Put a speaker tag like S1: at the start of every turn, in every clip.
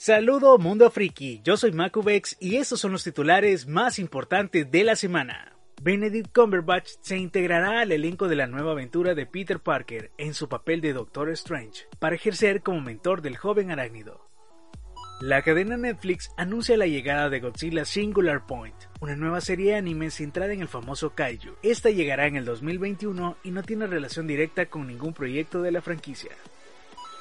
S1: Saludo mundo friki, yo soy Makubex y estos son los titulares más importantes de la semana. Benedict Cumberbatch se integrará al elenco de la nueva aventura de Peter Parker en su papel de Doctor Strange, para ejercer como mentor del joven arácnido. La cadena Netflix anuncia la llegada de Godzilla Singular Point, una nueva serie de anime centrada en el famoso kaiju. Esta llegará en el 2021 y no tiene relación directa con ningún proyecto de la franquicia.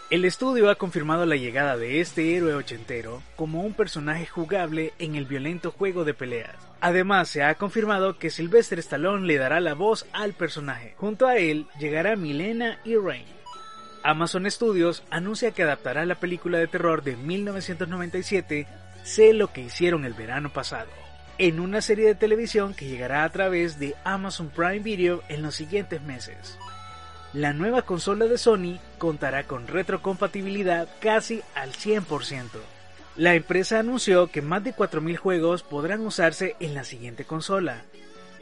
S1: El estudio ha confirmado la llegada de este héroe ochentero como un personaje jugable en el violento juego de peleas. Además, se ha confirmado que Sylvester Stallone le dará la voz al personaje. Junto a él llegará Milena y Rain. Amazon Studios anuncia que adaptará la película de terror de 1997 Sé lo que hicieron el verano pasado, en una serie de televisión que llegará a través de Amazon Prime Video en los siguientes meses la nueva consola de Sony contará con retrocompatibilidad casi al 100%. La empresa anunció que más de 4.000 juegos podrán usarse en la siguiente consola,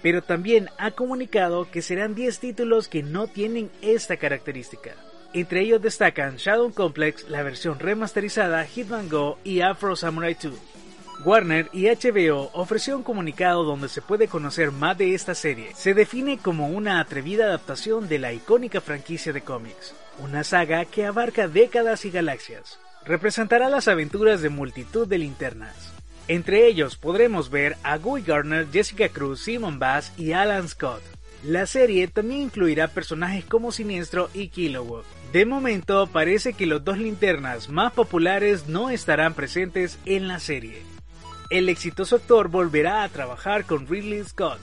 S1: pero también ha comunicado que serán 10 títulos que no tienen esta característica. Entre ellos destacan Shadow Complex, la versión remasterizada Hitman Go y Afro Samurai 2. Warner y HBO ofreció un comunicado donde se puede conocer más de esta serie. Se define como una atrevida adaptación de la icónica franquicia de cómics, una saga que abarca décadas y galaxias. Representará las aventuras de multitud de linternas. Entre ellos podremos ver a Guy Gardner, Jessica Cruz, Simon Bass y Alan Scott. La serie también incluirá personajes como Siniestro y Kilowog. De momento parece que los dos linternas más populares no estarán presentes en la serie el exitoso actor volverá a trabajar con Ridley Scott.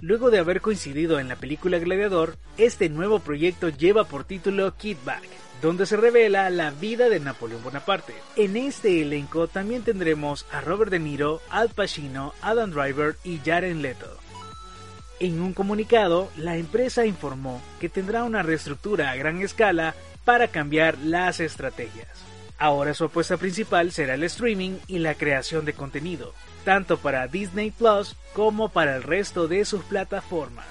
S1: Luego de haber coincidido en la película Gladiador, este nuevo proyecto lleva por título Kid Back, donde se revela la vida de Napoleón Bonaparte. En este elenco también tendremos a Robert De Niro, Al Pacino, Adam Driver y Jared Leto. En un comunicado, la empresa informó que tendrá una reestructura a gran escala para cambiar las estrategias. Ahora su apuesta principal será el streaming y la creación de contenido, tanto para Disney Plus como para el resto de sus plataformas.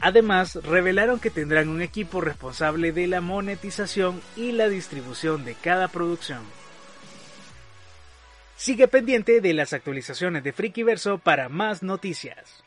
S1: Además, revelaron que tendrán un equipo responsable de la monetización y la distribución de cada producción. Sigue pendiente de las actualizaciones de Frikiverso para más noticias.